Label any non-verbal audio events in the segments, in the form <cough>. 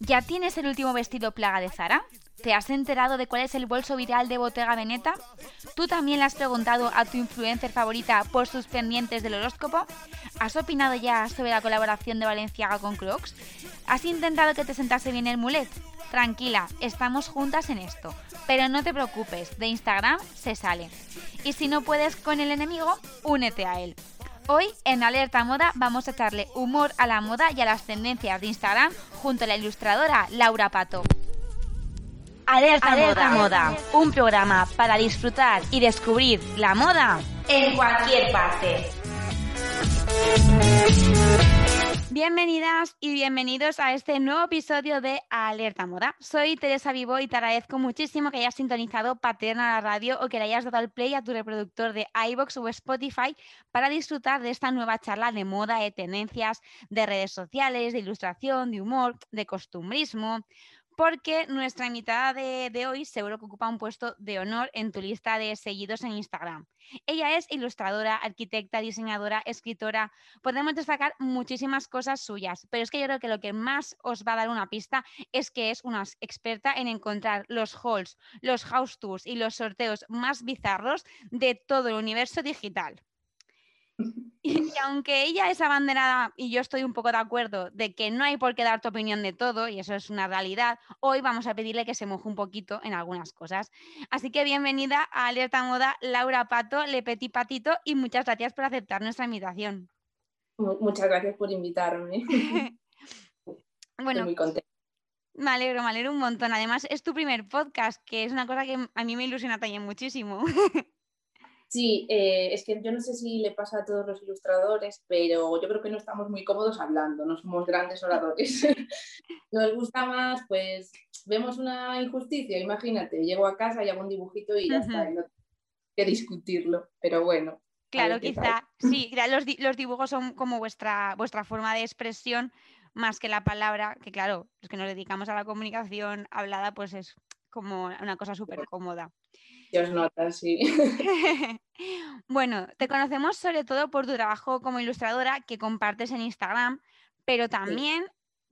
¿Ya tienes el último vestido plaga de Zara? ¿Te has enterado de cuál es el bolso viral de Bottega Veneta? ¿Tú también le has preguntado a tu influencer favorita por sus pendientes del horóscopo? ¿Has opinado ya sobre la colaboración de Valenciaga con Crocs? ¿Has intentado que te sentase bien el mulet? Tranquila, estamos juntas en esto. Pero no te preocupes, de Instagram se sale. Y si no puedes con el enemigo, únete a él. Hoy en Alerta Moda vamos a echarle humor a la moda y a las tendencias de Instagram junto a la ilustradora Laura Pato. Alerta, moda. un programa para disfrutar y descubrir la moda en cualquier parte. Bienvenidas y bienvenidos a este nuevo episodio de Alerta Moda. Soy Teresa Vivo y te agradezco muchísimo que hayas sintonizado Paterna la radio o que le hayas dado al play a tu reproductor de iBox o Spotify para disfrutar de esta nueva charla de moda, de tendencias, de redes sociales, de ilustración, de humor, de costumbrismo porque nuestra invitada de, hoy seguro que ocupa un puesto de honor en tu lista de seguidos en Instagram. Ella es ilustradora, arquitecta, diseñadora, escritora. Podemos destacar muchísimas cosas suyas, pero es que yo creo que lo que más os va a dar una pista es que es una experta en encontrar los hauls, los house tours y los sorteos más bizarros de todo el universo digital. <laughs> Y, aunque ella es abanderada, y yo estoy un poco de acuerdo, de que no hay por qué dar tu opinión de todo, y eso es una realidad, hoy vamos a pedirle que se moje un poquito en algunas cosas. Así que bienvenida a Alerta Moda, Laura Pato, Le Petit Patito, y muchas gracias por aceptar nuestra invitación. Muchas gracias por invitarme. <laughs> bueno, muy contenta. Me alegro, me alegro un montón. Además, es tu primer podcast, que es una cosa que a mí me ilusiona también muchísimo. <laughs> Sí, eh, es que yo no sé si le pasa a todos los ilustradores, pero yo creo que no estamos muy cómodos hablando, no somos grandes oradores. <laughs> Nos gusta más, pues vemos una injusticia, imagínate, llego a casa y hago un dibujito y ya está, no que discutirlo, pero bueno. Claro, quizá, sí, los, los, dibujos son como vuestra, vuestra forma de expresión más que la palabra, que claro, los que nos dedicamos a la comunicación hablada, pues es como una cosa súper cómoda. Dios nota, sí. <laughs> bueno, te conocemos sobre todo por tu trabajo como ilustradora que compartes en Instagram, pero también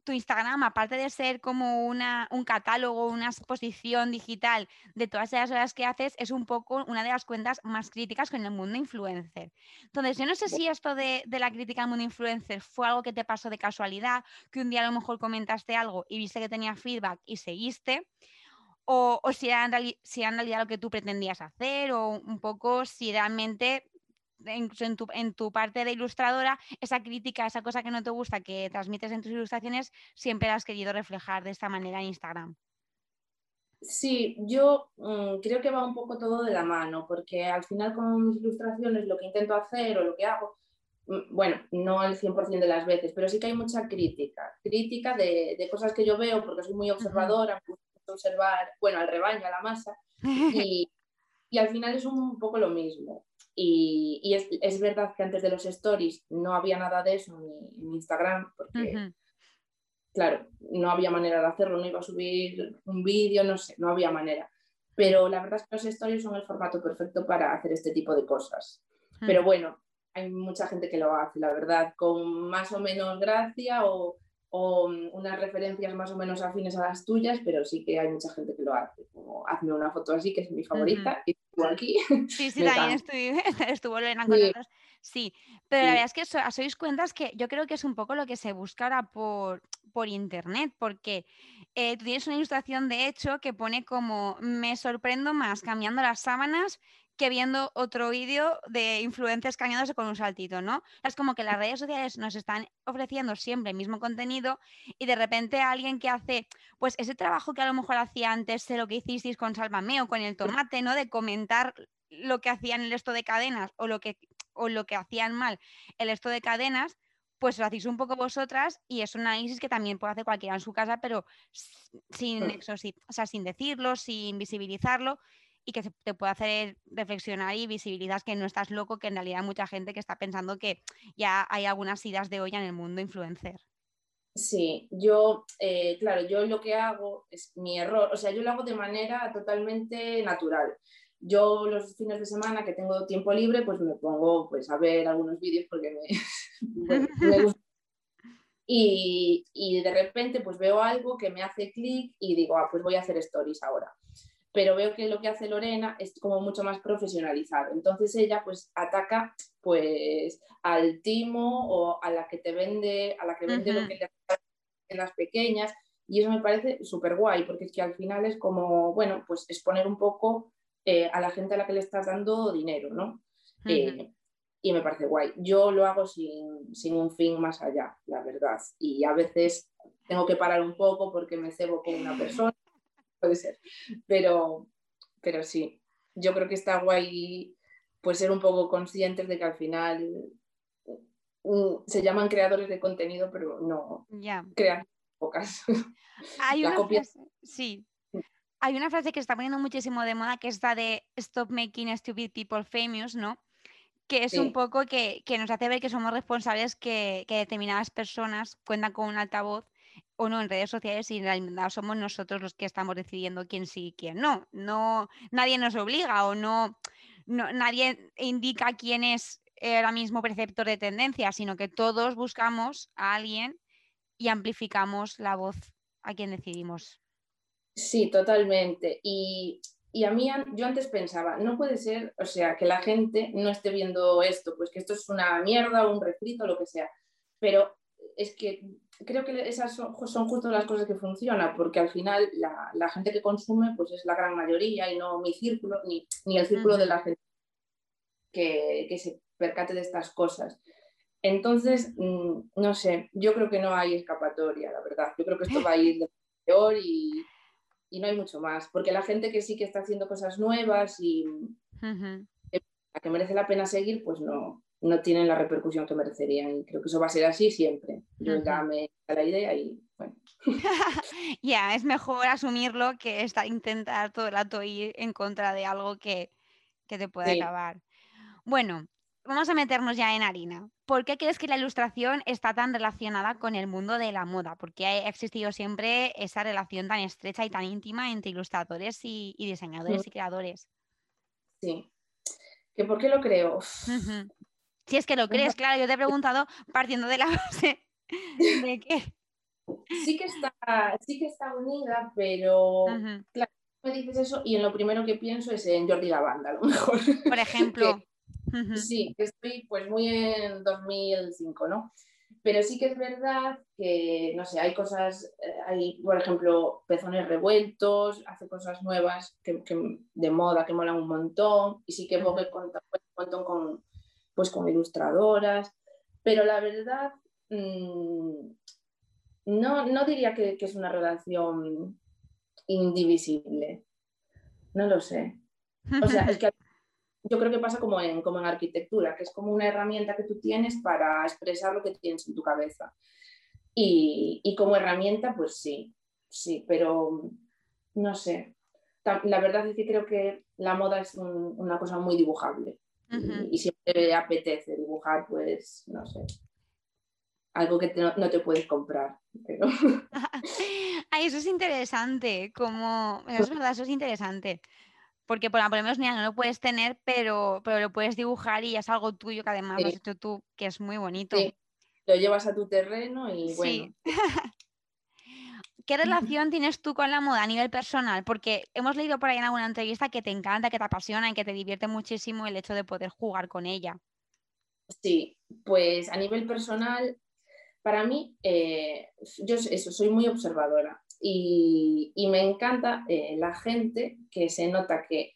tu Instagram, aparte de ser como una, un catálogo, una exposición digital de todas esas horas que haces, es un poco una de las cuentas más críticas con el mundo influencer. Entonces, yo no sé si esto de, de la crítica al mundo influencer fue algo que te pasó de casualidad, que un día a lo mejor comentaste algo y viste que tenía feedback y seguiste o, si, era en si en realidad lo que tú pretendías hacer o un poco si realmente en, tu, en, tu, parte de ilustradora, esa crítica, esa cosa que no te gusta que transmites en tus ilustraciones, siempre la has querido reflejar de esta manera en Instagram. Sí, yo mm, creo que va un poco todo de la mano, porque al final con mis ilustraciones lo que intento hacer o lo que hago, mm, bueno, no al 100% de las veces, pero sí que hay mucha crítica, crítica de, de cosas que yo veo porque soy muy observadora, observar, bueno, al rebaño, a la masa, <laughs> y, y al final es un poco lo mismo. Y, y es, es, verdad que antes de los stories no había nada de eso en, en Instagram, porque, claro, no había manera de hacerlo, no iba a subir un vídeo, no sé, no había manera. Pero la verdad es que los stories son el formato perfecto para hacer este tipo de cosas. Pero bueno, hay mucha gente que lo hace, la verdad, con más o menos gracia o o mm, unas referencias más o menos afines a las tuyas, pero sí que hay mucha gente que lo hace, como hazme una foto así, que es mi favorita, y tú aquí. <laughs> Sí, sí, también estuvo Lorena con sí. Sí, pero la verdad es que sois cuentas que yo creo que es un poco lo que se busca ahora por, por internet, porque eh, tú tienes una ilustración de hecho que pone como me sorprendo más cambiando las sábanas que viendo otro vídeo de influencers cañándose con un saltito, ¿no? Es como que las redes sociales nos están ofreciendo siempre el mismo contenido y de repente alguien que hace, pues ese trabajo que a lo mejor hacía antes de lo que hicisteis con Salvame o con el tomate, ¿no? De comentar lo que hacían el esto de cadenas o lo que, o lo que hacían mal el esto de cadenas, pues lo hacéis un poco vosotras y es un análisis que también puede hacer cualquiera en su casa, pero sin o sea, sin decirlo, sin visibilizarlo y que te puede hacer reflexionar y visibilidad que no estás loco, que en realidad hay mucha gente que está pensando que ya hay algunas idas de olla en el mundo influencer. Sí, yo, eh, claro, yo lo que hago es mi error, o sea, yo lo hago de manera totalmente natural. Yo los fines de semana que tengo tiempo libre, pues me pongo pues, a ver algunos vídeos porque me, <laughs> me <laughs> gusta Y, y, de repente pues veo algo que me hace clic y digo, ah, pues voy a hacer stories ahora. Pero veo que lo que hace Lorena es como mucho más profesionalizado. Entonces ella pues ataca pues al timo o a la que te vende, a la que vende lo que le en las pequeñas. Y eso me parece súper guay, porque es que al final es como, bueno, pues exponer un poco eh, a la gente a la que le estás dando dinero, ¿no? Eh, y me parece guay. Yo lo hago sin, sin, un fin más allá, la verdad. Y a veces tengo que parar un poco porque me cebo con una persona, puede ser. Pero, pero sí, yo creo que está guay pues ser un poco conscientes de que al final se llaman creadores de contenido, pero no crean pocas. <laughs> Hay una frase, sí. Hay una frase que está poniendo muchísimo de moda que es la de Stop Making Stupid People Famous, ¿no? que es un poco que, nos hace ver que somos responsables que, determinadas personas cuentan con un altavoz o no en redes sociales y en realidad somos nosotros los que estamos decidiendo quién sí y quién no. no nadie nos obliga o no, nadie indica quién es ahora mismo preceptor de tendencia, sino que todos buscamos a alguien y amplificamos la voz a quien decidimos. Sí, totalmente. Y y a mí, yo antes pensaba, no puede ser, o sea, que la gente no esté viendo esto, pues que esto es una mierda, un refrito, lo que sea. Pero es que creo que esas son, justo las cosas que funcionan, porque al final la, gente que consume pues es la gran mayoría y no mi círculo, ni, el círculo de la gente que, que, se percate de estas cosas. Entonces, mm, no sé, yo creo que no hay escapatoria, la verdad. Yo creo que esto va a ir de peor y, y no hay mucho más, porque la gente que sí que está haciendo cosas nuevas y que merece la pena seguir, pues no, no tienen la repercusión que merecerían. Y creo que eso va a ser así siempre. Yo ya me da la idea y bueno. <laughs> ya, es mejor asumirlo que estar, intentar todo el rato ir en contra de algo que, te puede acabar. Bueno, vamos a meternos ya en harina. ¿Por qué crees que la ilustración está tan relacionada con el mundo de la moda? ¿Por qué ha existido siempre esa relación tan estrecha y tan íntima entre ilustradores y, diseñadores y creadores? Sí. ¿Que ¿Por qué lo creo? Si es que lo crees, claro, yo te he preguntado partiendo de la <laughs> base de que... Sí que está, sí que está unida, pero claro, me dices eso y en lo primero que pienso es en Jordi Lavanda, a lo <laughs> mejor. Por ejemplo. Sí, estoy pues muy en 2005, ¿no? Pero sí que es verdad que, no sé, hay cosas, eh, hay, por ejemplo, pezones revueltos, hace cosas nuevas que, de moda que molan un montón, y sí que Vogue cuenta un montón con, pues, con ilustradoras, pero la verdad, mm, no, no diría que, que, es una relación indivisible, no lo sé. O sea, es que <laughs> yo creo que pasa como en, como en arquitectura, que es como una herramienta que tú tienes para expresar lo que tienes en tu cabeza. Y, y como herramienta, pues sí, sí, pero no sé. La verdad es que creo que la moda es una cosa muy dibujable y, siempre apetece dibujar, pues, no sé, algo que no, te puedes comprar. Pero... <laughs> Ay, eso es interesante, como, es verdad, eso es interesante porque por, lo menos no lo puedes tener, pero, pero lo puedes dibujar y es algo tuyo que además lo has hecho tú, que es muy bonito. Sí. Lo llevas a tu terreno y bueno. <laughs> ¿Qué relación tienes tú con la moda a nivel personal? Porque hemos leído por ahí en alguna entrevista que te encanta, que te apasiona y que te divierte muchísimo el hecho de poder jugar con ella. Sí, pues a nivel personal, para mí, eh, yo eso, soy muy observadora. Y, me encanta eh, la gente que se nota que,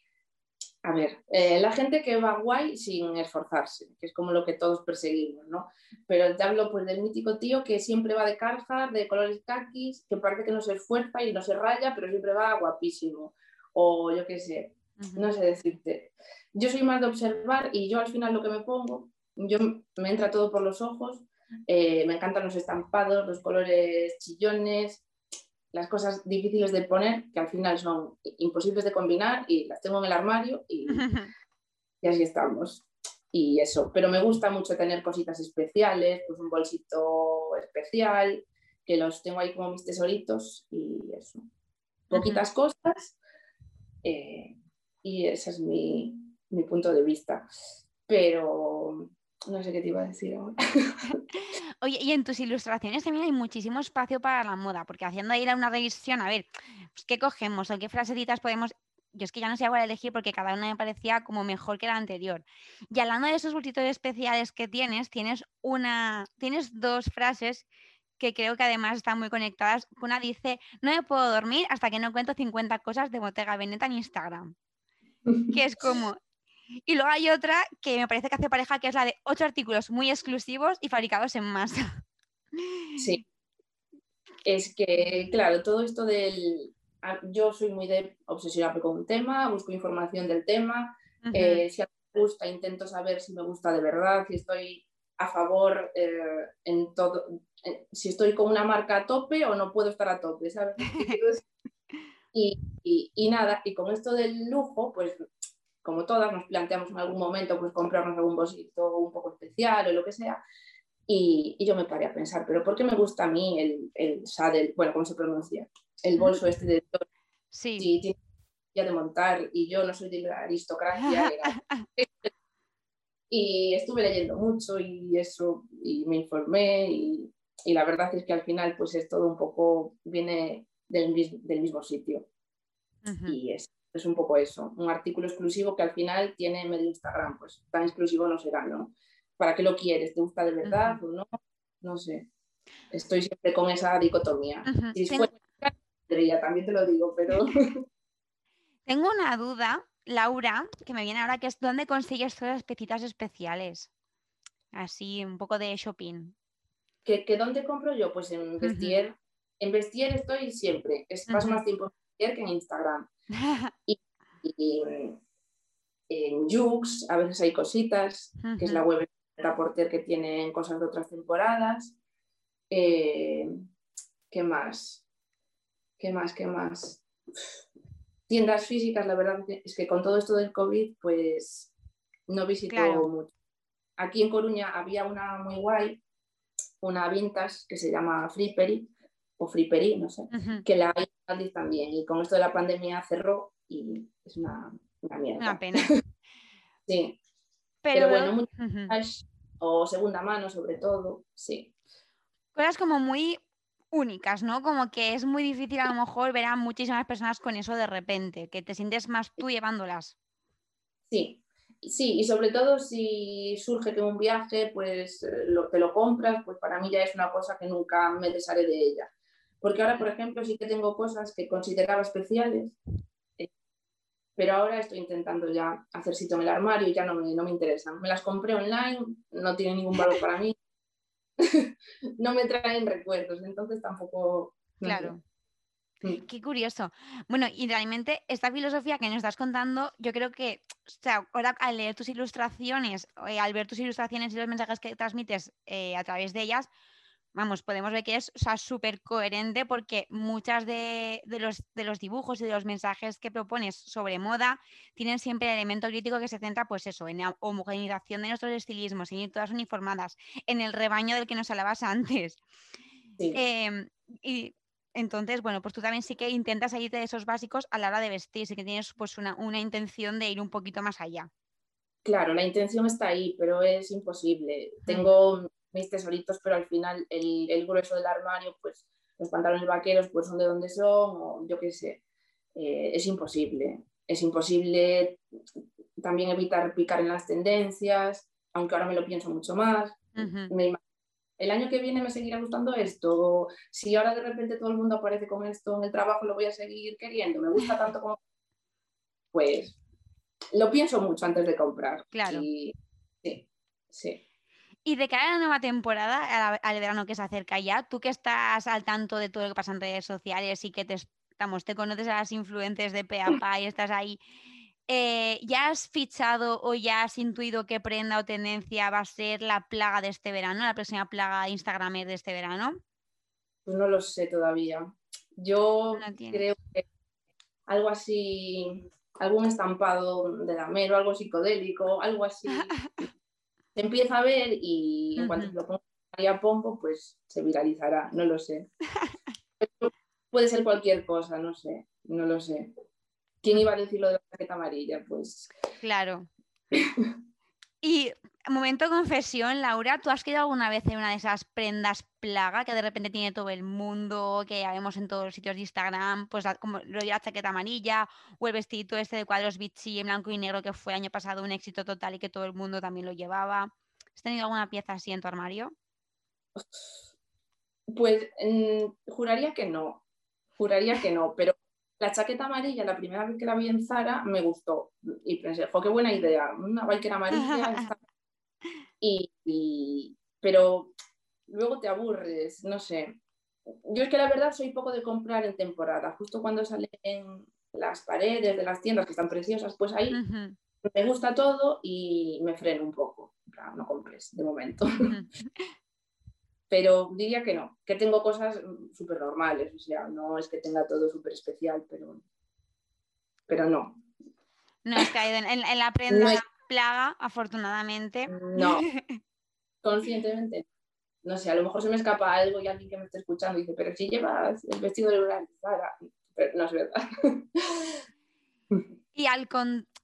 a ver, eh, la gente que va guay sin esforzarse, que es como lo que todos perseguimos, ¿no? Pero te hablo pues del mítico tío que siempre va de Carhartt, de colores kakis, que parece que no se esfuerza y no se raya, pero siempre va guapísimo. O yo qué sé, no sé decirte. Yo soy más de observar y yo al final lo que me pongo, yo me entra todo por los ojos, eh, me encantan los estampados, los colores chillones, las cosas difíciles de poner, que al final son imposibles de combinar y las tengo en el armario y, <laughs> y así estamos. Y eso, pero me gusta mucho tener cositas especiales, pues un bolsito especial, que los tengo ahí como mis tesoritos y eso. Poquitas cosas eh, y ese es mi, mi, punto de vista. Pero no sé qué te iba a decir ahora. <laughs> Oye, y en tus ilustraciones también hay muchísimo espacio para la moda, porque haciendo ahí una revisión, a ver, pues, ¿qué cogemos o qué frasecitas podemos yo es que ya no sé cuál elegir porque cada una me parecía como mejor que la anterior. Y hablando de esos bultitos especiales que tienes, tienes una, tienes dos frases que creo que además están muy conectadas. Una dice, no me puedo dormir hasta que no cuento 50 cosas de Bottega Veneta en Instagram. que es <laughs> como... Y luego hay otra que me parece que hace pareja, que es la de ocho artículos muy exclusivos y fabricados en masa. Sí. Es que, claro, todo esto del, yo soy muy de obsesionarme con un tema, busco información del tema, eh, si me gusta intento saber si me gusta de verdad, si estoy a favor eh, en todo, si estoy con una marca a tope o no puedo estar a tope, ¿sabes? <laughs> y, y, nada, y con esto del lujo, pues como todas nos planteamos en algún momento pues comprarnos algún bolsito un poco especial o lo que sea, y, y, yo me paré a pensar, pero ¿por qué me gusta a mí el, el saddle, bueno, ¿cómo se pronuncia? El bolso este de... Sí. sí de montar y yo no soy de la aristocracia. <laughs> y estuve leyendo mucho y eso, y me informé y, y, la verdad es que al final pues es todo un poco, viene del, del mismo sitio. Y es, es un poco eso, un artículo exclusivo que al final tiene medio Instagram, pues tan exclusivo no será, ¿no? ¿para qué lo quieres? ¿Te gusta de verdad o no? No sé. Estoy siempre con esa dicotomía. Si fuera, también te lo digo, pero... <laughs> Tengo una duda, Laura, que me viene ahora, que es ¿dónde consigues todas las pecitas especiales? Así, un poco de shopping. ¿Que, dónde compro yo? Pues en Vestier. En Vestier estoy siempre. Es, paso más tiempo que en Instagram. <laughs> y, en Jux a veces hay cositas, que es la web Porter que tienen cosas de otras temporadas. Eh, ¿Qué más? ¿Qué más? ¿Qué más? Tiendas físicas, la verdad es que con todo esto del COVID, pues no visito mucho. Aquí en Coruña había una muy guay, una vintage que se llama Flippery o Flippery, no sé, que la hay en también. Y con esto de la pandemia cerró y es una, mierda. Una pena. <laughs> sí, pero, bueno, o segunda mano sobre todo, sí. Cosas como muy únicas, ¿no? Como que es muy difícil a lo mejor ver a muchísimas personas con eso de repente, que te sientes más tú llevándolas. Sí, sí, y sobre todo si surge que un viaje, pues eh, lo, te lo compras, pues para mí ya es una cosa que nunca me desharé de ella. Porque ahora, por ejemplo, sí que tengo cosas que consideraba especiales pero ahora estoy intentando ya hacer sitio en el armario y ya no me, no me interesan. Me las compré online, no tienen ningún valor para mí, <laughs> no me traen recuerdos, entonces tampoco... claro. Mm. Qué curioso. Bueno, y realmente esta filosofía que nos estás contando, yo creo que, o sea, ahora al leer tus ilustraciones, eh, al ver tus ilustraciones y los mensajes que transmites eh, a través de ellas, vamos, podemos ver que es súper coherente porque muchas de, los, de, los, dibujos y de los mensajes que propones sobre moda tienen siempre el elemento crítico que se centra, pues eso, en la homogenización de nuestros estilismos, en ir todas uniformadas, en el rebaño del que nos hablabas <laughs> antes. Em, y entonces, bueno, pues tú también sí que intentas salirte de esos básicos a la hora de vestir, sí que tienes pues una, una intención de ir un poquito más allá. Claro, la intención está ahí, pero es imposible. Tengo mis tesoritos, pero al final el, grueso del armario, pues los pantalones vaqueros pues son de donde son, o yo qué sé, eh, es imposible. Es imposible también evitar picar en las tendencias, aunque ahora me lo pienso mucho más. el año que viene me seguirá gustando esto, si ahora de repente todo el mundo aparece con esto en el trabajo, lo voy a seguir queriendo, me gusta tanto como... <laughs> Pues lo pienso mucho antes de comprar. Claro. sí, sí. Y de cara a la nueva temporada, al verano que se acerca ya, tú que estás al tanto de todo lo que pasa en redes sociales y que te, estamos, te conoces a las influencers de Peapa <clears throat> y estás ahí, eh, ¿ya has fichado o ya has intuido qué prenda o tendencia va a ser la plaga de este verano, la próxima plaga Instagramer de este verano? Pues no lo sé todavía. Yo creo que algo así, algún estampado de damero, algo psicodélico, algo así. <laughs> se empieza a ver y en cuanto lo ponga a Pombo, pues se viralizará, no lo sé. <laughs> Puede ser cualquier cosa, no sé, no lo sé. ¿Quién iba a decir lo de la chaqueta amarilla? Pues. Claro. <laughs> y Momento confesión, Laura, ¿tú has quedado alguna vez en una de esas prendas plaga que de repente tiene todo el mundo, que ya vemos en todos los sitios de Instagram, pues como lo la chaqueta amarilla o el vestidito este de cuadros bichi en blanco y negro que fue año pasado un éxito total y que todo el mundo también lo llevaba? ¿Has tenido alguna pieza así en tu armario? Pues mm, juraría que no, juraría que no, pero la chaqueta amarilla, la primera vez que la vi en Zara, me gustó y pensé, fue qué buena idea, una biker amarilla. <laughs> y, pero luego te aburres, no sé. Yo es que la verdad soy poco de comprar en temporada, justo cuando salen las paredes de las tiendas que están preciosas, pues ahí me gusta todo y me freno un poco. No compres de momento. <laughs> pero diría que no, que tengo cosas súper normales, o sea, no es que tenga todo súper especial, pero, pero no. No has caído en, la prenda plaga, afortunadamente. No, <laughs> conscientemente. No sé, a lo mejor se me escapa algo y alguien que me esté escuchando dice, pero si llevas el vestido de una pero no es verdad. <laughs> Y, al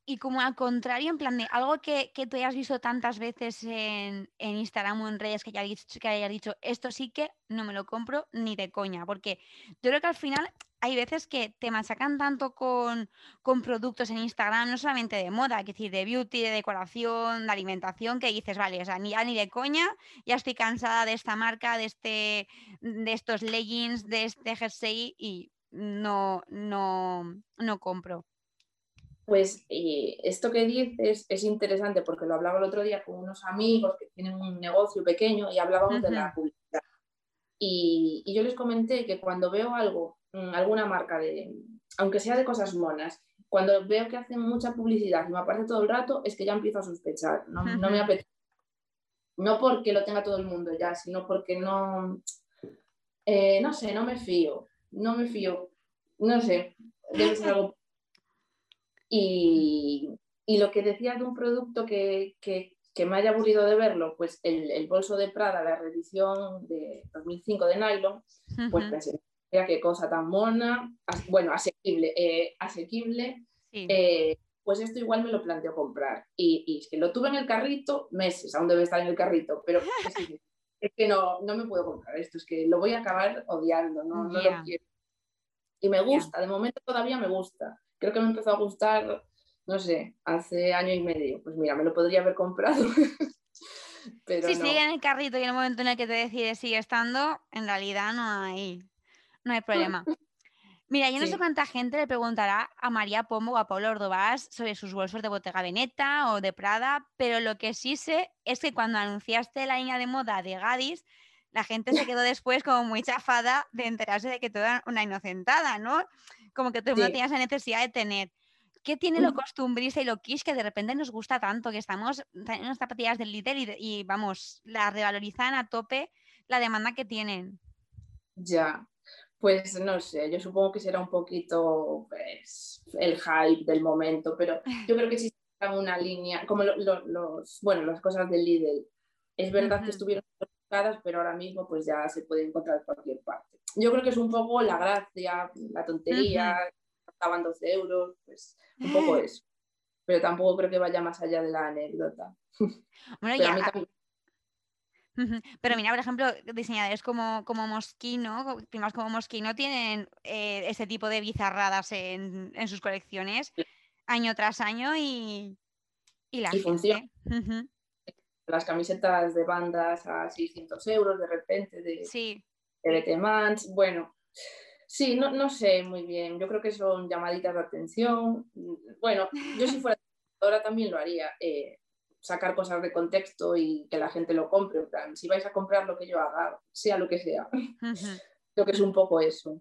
y como al contrario, en plan de algo que, tú hayas visto tantas veces en, Instagram o en redes que, haya dicho, que hayas dicho, esto sí que no me lo compro ni de coña, porque yo creo que al final hay veces que te machacan tanto con, productos en Instagram, no solamente de moda, es decir, de beauty, de decoración, de alimentación, que dices, vale, o sea, ni, ni de coña, ya estoy cansada de esta marca, de, este, de estos leggings, de este jersey y no, no, no compro. Pues eh, esto que dices es interesante porque lo hablaba el otro día con unos amigos que tienen un negocio pequeño y hablábamos de la publicidad. Y, yo les comenté que cuando veo algo, mm, alguna marca, de, aunque sea de cosas monas, cuando veo que hacen mucha publicidad y me aparece todo el rato, es que ya empiezo a sospechar. No, me apetece. No porque lo tenga todo el mundo ya, sino porque no, eh, no sé, no me fío. No me fío. No sé, debe ser algo y, lo que decías de un producto que, me haya aburrido de verlo, pues el, bolso de Prada, la reedición de 2005 de nylon, pues pensé, mira qué cosa tan mona, bueno, asequible, eh, asequible. Eh, pues esto igual me lo planteo comprar. Y, y, que lo tuve en el carrito meses, aún debe estar en el carrito, pero <laughs> es, que no, no me puedo comprar esto, es que lo voy a acabar odiando, no, no lo quiero. Y me gusta, de momento todavía me gusta creo que me empezó a gustar, no sé, hace año y medio. Pues mira, me lo podría haber comprado. <laughs> Pero si sigue en el carrito y en el momento en el que te decides sigue estando, en realidad no hay, no hay problema. <laughs> Mira, yo no sé cuánta gente le preguntará a María Pombo o a Pablo Ordovás sobre sus bolsos de Bottega Veneta o de Prada, pero lo que sí sé es que cuando anunciaste la línea de moda de Gadis, la gente se quedó después como muy <laughs> chafada de enterarse de que toda una inocentada, ¿no? Como que tú no tenías la necesidad de tener. ¿Qué tiene lo costumbrista y lo quiche que de repente nos gusta tanto? Que estamos en las zapatillas del líder y, vamos, la revalorizan a tope la demanda que tienen. Ya, pues no sé, yo supongo que será un poquito pues, el hype del momento, pero yo creo que sí <laughs> una línea, como los, bueno, las cosas del líder. Es verdad que estuvieron pero ahora mismo pues ya se puede encontrar en cualquier parte. Yo creo que es un poco la gracia, la tontería, estaban 12 euros, pues un poco eso. Pero tampoco creo que vaya más allá de la anécdota. Bueno, pero, ya... pero mira, por ejemplo, diseñadores como, como Moschino, primas como Moschino, tienen eh, ese tipo de bizarradas en, en sus colecciones año tras año y, y la y Funciona las camisetas de bandas a 600 euros de repente, de, sí. de bueno, sí, no, no sé muy bien, yo creo que son llamaditas de atención, bueno, yo si fuera ahora también lo haría, eh, sacar cosas de contexto y que la gente lo compre, si vais a comprar lo que yo haga, sea lo que sea, <laughs> creo que es un poco eso.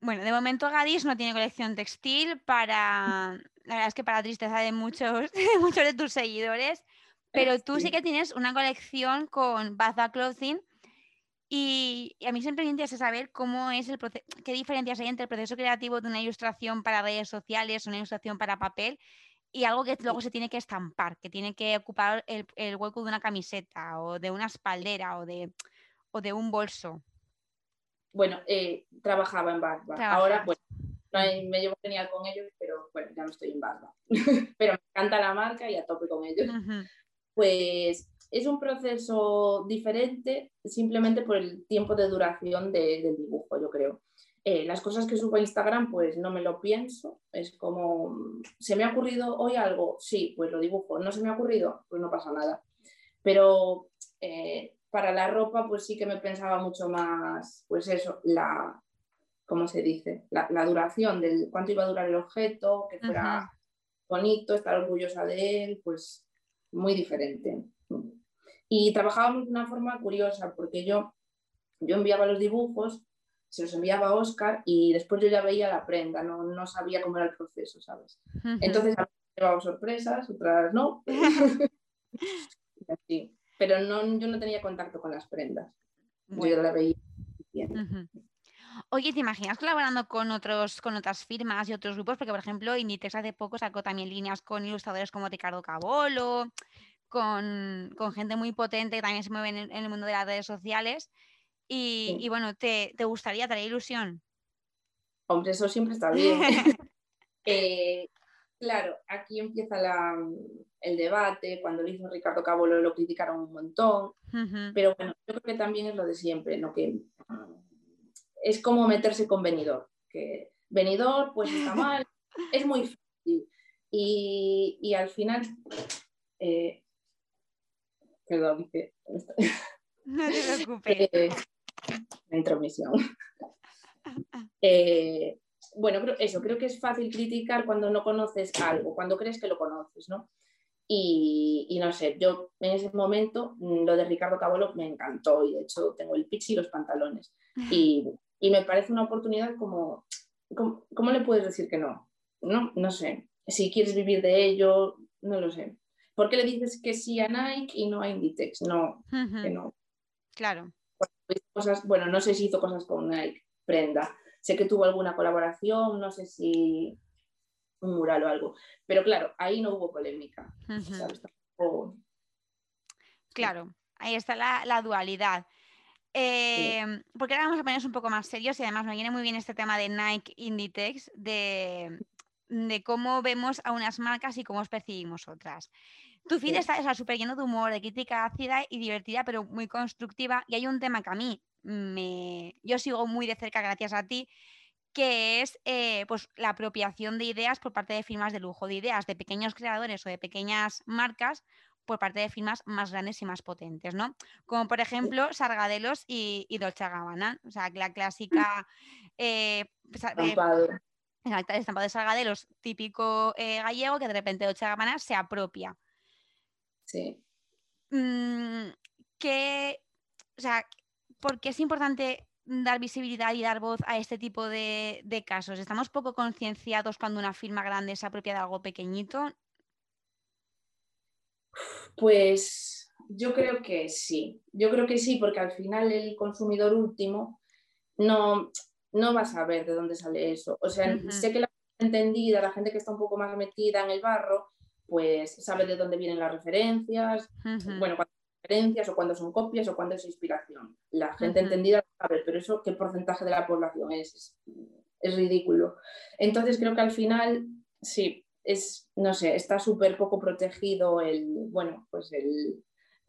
Bueno, de momento Gadis no tiene colección textil para, la verdad es que para tristeza de muchos, <laughs> de muchos de tus seguidores, pero tú sí. que tienes una colección con Baza Clothing y, a mí siempre me interesa saber cómo es el qué diferencias hay entre el proceso creativo de una ilustración para redes sociales, una ilustración para papel y algo que luego se tiene que estampar, que tiene que ocupar el, hueco de una camiseta o de una espaldera o de, o de un bolso. Bueno, eh, trabajaba en Bath. Ahora, pues, me llevo genial con ellos, pero bueno, ya no estoy en barba, <laughs> pero me encanta la marca y a tope con ellos. Pues es un proceso diferente simplemente por el tiempo de duración del dibujo, yo creo. Eh, las cosas que subo a Instagram, pues no me lo pienso. Es como, ¿se me ha ocurrido hoy algo? Sí, pues lo dibujo. ¿No se me ha ocurrido? Pues no pasa nada. Pero eh, para la ropa, pues sí que me pensaba mucho más, pues eso, la, ¿cómo se dice? La, duración del cuánto iba a durar el objeto, que fuera bonito, estar orgullosa de él, pues muy diferente. Y trabajábamos de una forma curiosa, porque yo, yo enviaba los dibujos, se los enviaba a Oscar y después yo ya veía la prenda, no, no sabía cómo era el proceso, ¿sabes? Entonces a llevaba sorpresas, otras no. <laughs> Pero no, yo no tenía contacto con las prendas. Yo la veía. Oye, ¿te imaginas colaborando con otros, con otras firmas y otros grupos? Porque, por ejemplo, Inditex hace poco sacó también líneas con ilustradores como Ricardo Cabolo, con, gente muy potente que también se mueve en el, mundo de las redes sociales. Y, bueno, ¿te, gustaría, traer ilusión? Hombre, eso siempre está bien. <laughs> Eh, claro, aquí empieza el debate. Cuando lo hizo Ricardo Cabolo lo criticaron un montón. Pero bueno, yo creo que también es lo de siempre, ¿no? Que es como meterse con venidor. Que venidor, pues está <laughs> mal, es muy fácil. Y, al final, eh, Perdón, que... <laughs> No te preocupes. Eh, la intromisión. Eh, bueno, eso, creo que es fácil criticar cuando no conoces algo, cuando crees que lo conoces, ¿no? Y, no sé, yo en ese momento mm, lo de Ricardo Cabolo me encantó y de hecho tengo el pitch y los pantalones. <laughs> Y, y me parece una oportunidad como, como, ¿cómo le puedes decir que no? No, no sé. Si quieres vivir de ello, no lo sé. ¿Por qué le dices que sí a Nike y no a Inditex? No, que no. Claro. Cosas, bueno, no sé si hizo cosas con Nike, prenda. Sé que tuvo alguna colaboración, no sé si un mural o algo. Pero claro, ahí no hubo polémica. Claro, ahí está la, dualidad. Em, porque ahora vamos a ponernos un poco más serios y además me viene muy bien este tema de Nike Inditex, de, de cómo vemos a unas marcas y cómo os percibimos otras. Tu feed está súper lleno de humor, de crítica ácida y divertida, pero muy constructiva. Y hay un tema que a mí me... yo sigo muy de cerca gracias a ti, que es eh, pues, la apropiación de ideas por parte de firmas de lujo, de ideas de pequeños creadores o de pequeñas marcas por parte de firmas más grandes y más potentes, ¿no? Como por ejemplo Sargadelos y, Dolce Gabbana, o sea, la clásica... Eh, estampado. el estampado de Sargadelos típico eh, gallego que de repente Dolce Gabbana se apropia Sí. Mm, o sea, ¿Por qué es importante dar visibilidad y dar voz a este tipo de, casos? ¿Estamos poco concienciados cuando una firma grande se apropia de algo pequeñito? Pues yo creo que sí, yo creo que sí, porque al final el consumidor último no, no va a saber de dónde sale eso. O sea, sé que la gente entendida, la gente que está un poco más metida en el barro, pues sabe de dónde vienen las referencias, bueno, cuando son referencias o cuando son copias o cuando es inspiración. La gente entendida sabe, pero eso, ¿qué porcentaje de la población es? es? ridículo. Entonces creo que al final, sí, es, no sé, está súper poco protegido el, bueno, pues el,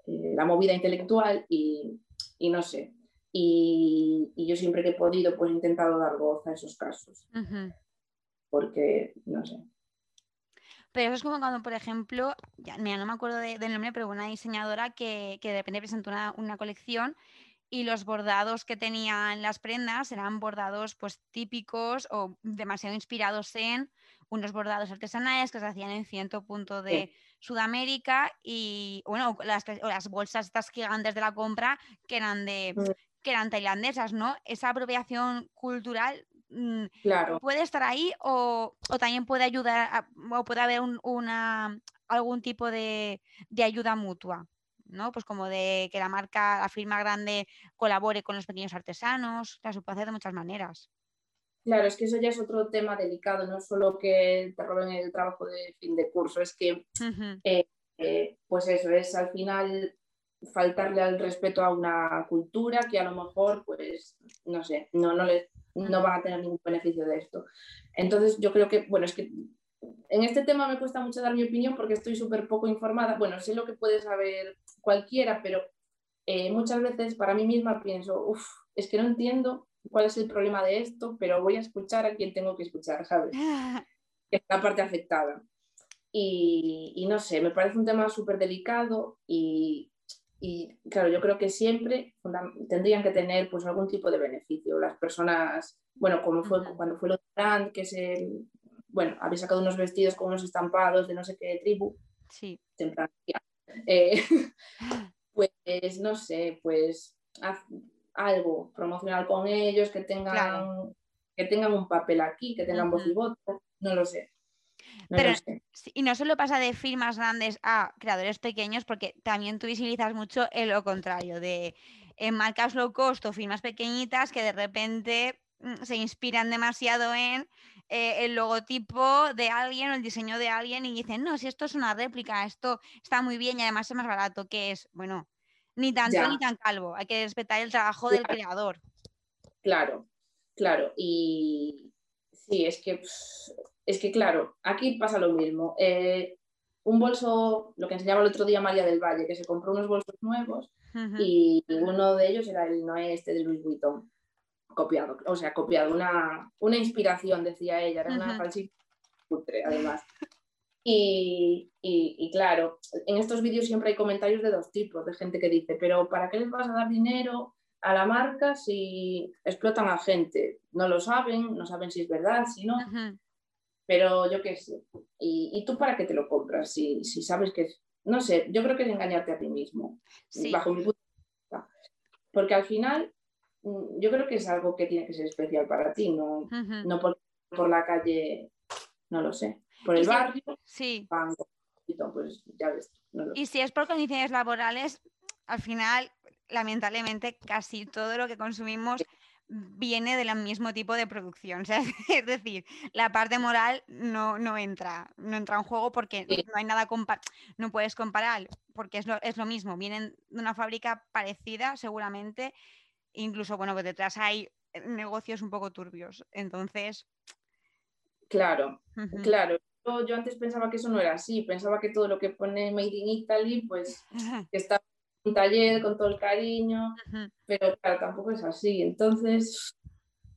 eh, la movida intelectual y, no sé. Y, y, yo siempre que he podido, pues he intentado dar voz a esos casos. Porque, no sé, pero eso es como cuando, por ejemplo, ya, mira, no me acuerdo del nombre, pero una diseñadora que, que de repente presentó una, colección y los bordados que tenían las prendas eran bordados pues típicos o demasiado inspirados en unos bordados artesanales que se hacían en cierto punto de Sudamérica y bueno, las, las bolsas estas gigantes de la compra que eran de mm. que eran tailandesas, ¿no? Esa apropiación cultural Mm, claro. puede estar ahí o, también puede ayudar o puede haber una, algún tipo de, ayuda mutua. ¿No? Pues como de que la marca, la firma grande colabore con los pequeños artesanos, la se puede hacer de muchas maneras. Claro, es que eso ya es otro tema delicado, no solo que te roben el trabajo de fin de curso, es que, eh, eh, pues eso, es al final faltarle al respeto a una cultura que a lo mejor, pues, no sé, no, no, les, no van a tener ningún beneficio de esto. Entonces, yo creo que, bueno, es que en este tema me cuesta mucho dar mi opinión porque estoy súper poco informada. Bueno, sé lo que puede saber cualquiera, pero eh, muchas veces para mí misma pienso, uff, es que no entiendo cuál es el problema de esto, pero voy a escuchar a quien tengo que escuchar, ¿sabes? <laughs> Que es la parte afectada. Y, no sé, me parece un tema súper delicado y, claro, yo creo que siempre tendrían que tener pues algún tipo de beneficio. Las personas, bueno, como fue cuando fue lo de que se, bueno, había sacado unos vestidos con unos estampados de no sé qué tribu. Sí. Eh, <laughs> pues no sé, pues algo promocional con ellos, que tengan, que tengan un papel aquí, que tengan voz y voto, no lo sé. Pero, y no solo pasa de firmas grandes a creadores pequeños, porque también tú visibilizas mucho en lo contrario, de en marcas low cost o firmas pequeñitas que de repente mm, se inspiran demasiado en eh, el logotipo de alguien o el diseño de alguien y dicen, no, si esto es una réplica, esto está muy bien y además es más barato, que es, bueno, ni tan ni tan calvo, hay que respetar el trabajo del creador. Claro, claro, y sí, es que, es que claro, aquí pasa lo mismo. Eh, un bolso, lo que enseñaba el otro día María del Valle, que se compró unos bolsos nuevos y uno de ellos era el Noé este de Louis Vuitton copiado, o sea, copiado, una, una inspiración, decía ella, era una falsita además. Y, y, claro, en estos vídeos siempre hay comentarios de dos tipos, de gente que dice, pero ¿para qué les vas a dar dinero a la marca si explotan a gente? No lo saben, no saben si es verdad, si no. Pero yo qué sé. ¿Y, ¿Y, tú para qué te lo compras? Si, si sabes que es... No sé, yo creo que es engañarte a ti mismo, bajo mi punto de vista. Porque al final yo creo que es algo que tiene que ser especial para ti, no, no por, por, la calle, no lo sé, por el barrio, sí. pues ya ves. y si es por condiciones laborales, al final, lamentablemente, casi todo lo que consumimos viene del mismo tipo de producción. <laughs> es decir, la parte moral no, no entra, no entra en juego porque no hay nada no puedes comparar, porque es lo, es lo mismo, vienen de una fábrica parecida seguramente incluso, bueno, que detrás hay eh, negocios un poco turbios. Entonces. Claro, claro. Yo, antes pensaba que eso no era así, pensaba que todo lo que pone Made in Italy, pues está en un taller con todo el cariño, pero claro, tampoco es así. Entonces,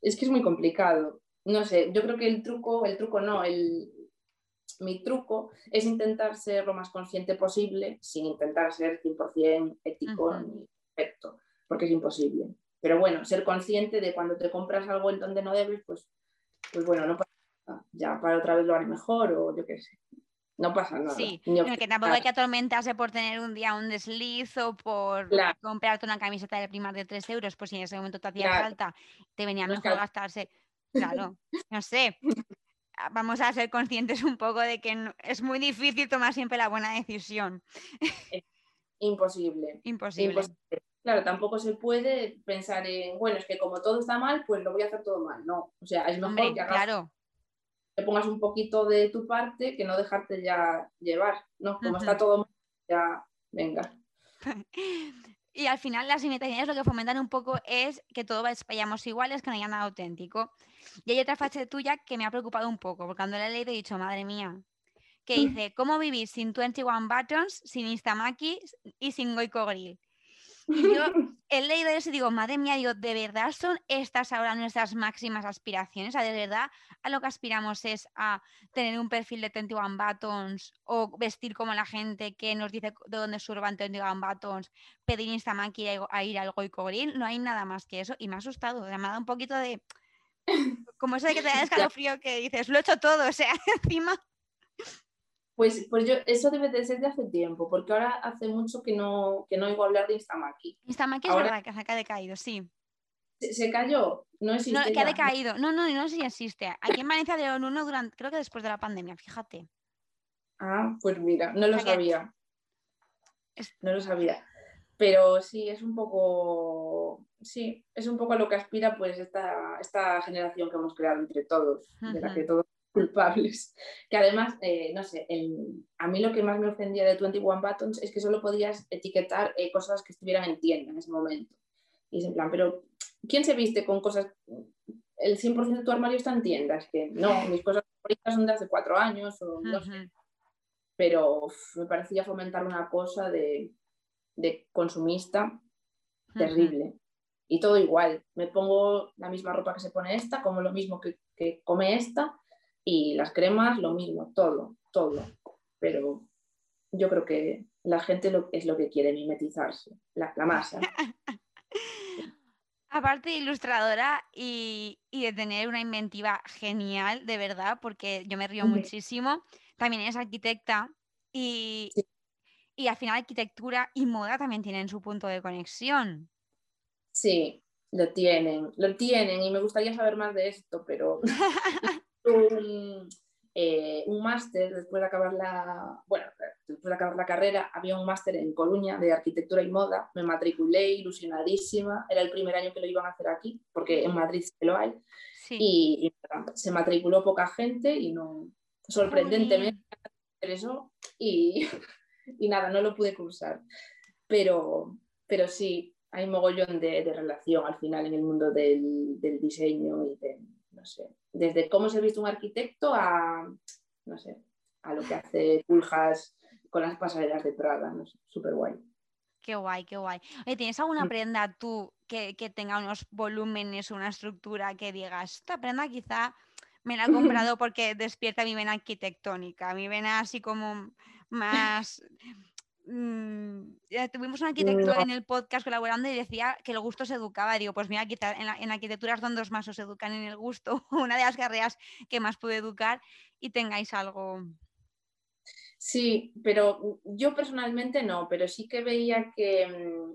es que es muy complicado. No sé, yo creo que el truco, el truco no, el, mi truco es intentar ser lo más consciente posible sin intentar ser 100% ético ni perfecto, porque es imposible. Pero bueno, ser consciente de cuando te compras algo en donde no debes, pues, pues bueno, no pasa nada. Ya para otra vez lo haré mejor o yo qué sé. No pasa nada. Sí, que tampoco hay que atormentarse por tener un día un desliz o por comprarte una camiseta de primar de 3 euros, pues si en ese momento te hacía falta, te venía mejor gastarse. Claro, no sé. <laughs> Vamos a ser conscientes un poco de que es muy difícil tomar siempre la buena decisión. Imposible. Imposible. Claro, tampoco se puede pensar en, bueno, es que como todo está mal, pues lo voy a hacer todo mal. No, o sea, es mejor que hagas, te pongas un poquito de tu parte que no dejarte ya llevar, ¿no? Como está todo mal, ya venga. <laughs> y al final las imitaciones lo que fomentan un poco es que todos vayamos iguales, que no haya nada auténtico. Y hay otra fase tuya que me ha preocupado un poco, porque cuando la he leído he dicho, madre mía, que mm. dice, ¿cómo vivir sin 21 Buttons, sin Instamaki y sin Goico Grill? Y yo <laughs> he leído eso y digo, madre mía, digo, ¿de verdad son estas ahora nuestras máximas aspiraciones? ¿De verdad a lo que aspiramos es a tener un perfil de 21 Buttons o vestir como la gente que nos dice de dónde surban 21 Buttons, pedir Instamaki a ir al Goico Grill? No hay nada más que eso y me ha asustado, me ha dado un poquito de... Como eso de que te da <laughs> escalofrío que dices, lo he hecho todo, o sea, <laughs> encima... Pues, pues yo, eso debe de ser de hace tiempo, porque ahora hace mucho que no, que no oigo hablar de Instamaki. Instamaki es verdad que se ha decaído, sí. Se, cayó, no existe. No, que ha decaído. No, no, no sé si existe. Aquí en Valencia de uno durante, creo que después de la pandemia, fíjate. Ah, pues mira, no lo sabía. No lo sabía. Pero sí, es un poco. Sí, es un poco a lo que aspira pues esta, esta generación que hemos creado entre todos, de la que todos culpables. Que además, eh, no sé, a mí lo que más me ofendía de 21 Buttons es que solo podías etiquetar eh, cosas que estuvieran en tienda en ese momento. Y es en plan, pero ¿quién se viste con cosas? El 100% de tu armario está en tiendas, que no, <laughs> mis cosas favoritas son de hace cuatro años o no sé. Pero me parecía fomentar una cosa de, de consumista terrible. Y todo igual. Me pongo la misma ropa que se pone esta, como lo mismo que, que come esta, y las cremas lo mismo, todo, todo. Pero yo creo que la gente lo, es lo que quiere mimetizarse, la, la masa. <laughs> Aparte de ilustradora y, de tener una inventiva genial, de verdad, porque yo me río muchísimo, también es arquitecta y, y al final arquitectura y moda también tienen su punto de conexión. Sí, lo tienen, lo tienen y me gustaría saber más de esto, pero <laughs> Eh, un máster después de acabar la, bueno, después de acabar la carrera, había un máster en Coruña de arquitectura y moda, me matriculé ilusionadísima, era el primer año que lo iban a hacer aquí, porque en Madrid se lo hay, y, se matriculó poca gente y no, sorprendentemente eso y, y nada, no lo pude cursar, pero, pero sí, hay mogollón de, de relación al final en el mundo del, del diseño y de, no sé, desde cómo se visto un arquitecto a, no sé, a lo que hace Puljas con las pasarelas de Prada, no sé, súper guay. Qué guay, qué guay. ¿tienes alguna mm. prenda tú que, tenga unos volúmenes, una estructura que digas, esta prenda quizá me la he comprado <laughs> porque despierta mi vena arquitectónica, mi vena así como más Mm, tuvimos un arquitecto en el podcast colaborando y decía que el gusto se educaba. Digo, pues mira, quizá en, la, en arquitectura es donde os más os educan en el gusto, <laughs> una de las carreras que más puede educar y tengáis algo. Sí, pero yo personalmente no, pero sí que veía que, mm,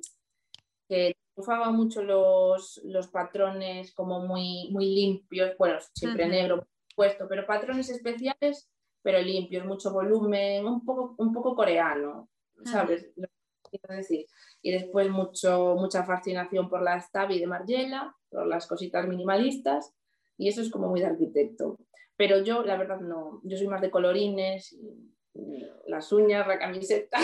que triunfaba mucho los, los, patrones como muy, muy limpios, bueno, siempre negro puesto, pero patrones especiales, pero limpios, mucho volumen, un poco, un poco coreano. ¿Sabes? decir. Y después mucho, mucha fascinación por la Stabi de Margiela, por las cositas minimalistas, y eso es como muy de arquitecto. Pero yo, la verdad, no, yo soy más de colorines, las uñas, la camiseta.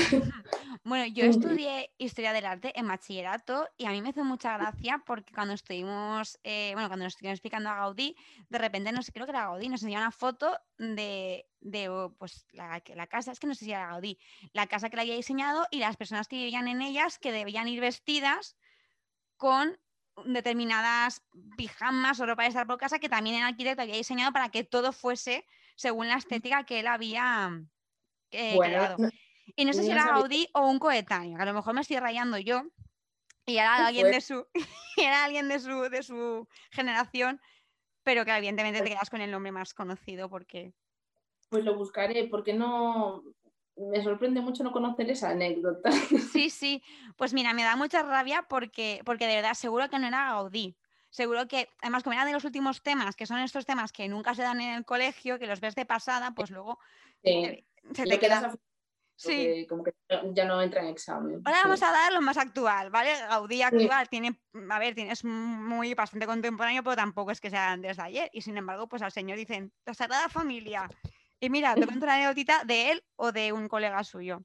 Bueno, yo estudié historia del arte en bachillerato y a mí me hizo mucha gracia porque cuando estuvimos, eh, bueno, cuando nos estuvimos explicando a Gaudí, de repente, no sé, creo que era Gaudí, nos enseñó una foto de, oh, pues, la, la, casa, es que no sé si era Gaudí, la casa que la había diseñado y las personas que vivían en ellas que debían ir vestidas con determinadas pijamas o ropa de estar por casa que también el arquitecto había diseñado para que todo fuese según la estética que él había eh, creado. Y no sé si era Gaudí o un coetáneo, a lo mejor me estoy rayando yo y era alguien de su <laughs> era alguien de su de su generación, pero que evidentemente te pues quedas con el nombre más conocido porque pues lo buscaré porque no me sorprende mucho no conocer esa anécdota. Sí, <laughs> sí, pues mira, me da mucha rabia porque, porque de verdad seguro que no era Gaudí. Seguro que, además, como era de los últimos temas, que son estos temas que nunca se dan en el colegio, que los ves de pasada, pues luego se te queda... Sí. Como que ya no entra en examen. Ahora vamos a dar lo más actual, ¿vale? Gaudí actual tiene, a ver, tiene, es muy bastante contemporáneo, pero tampoco es que sea desde ayer. Y sin embargo, pues al señor dicen, la Sagrada Familia. Y mira, te cuento una anécdota de él o de un colega suyo.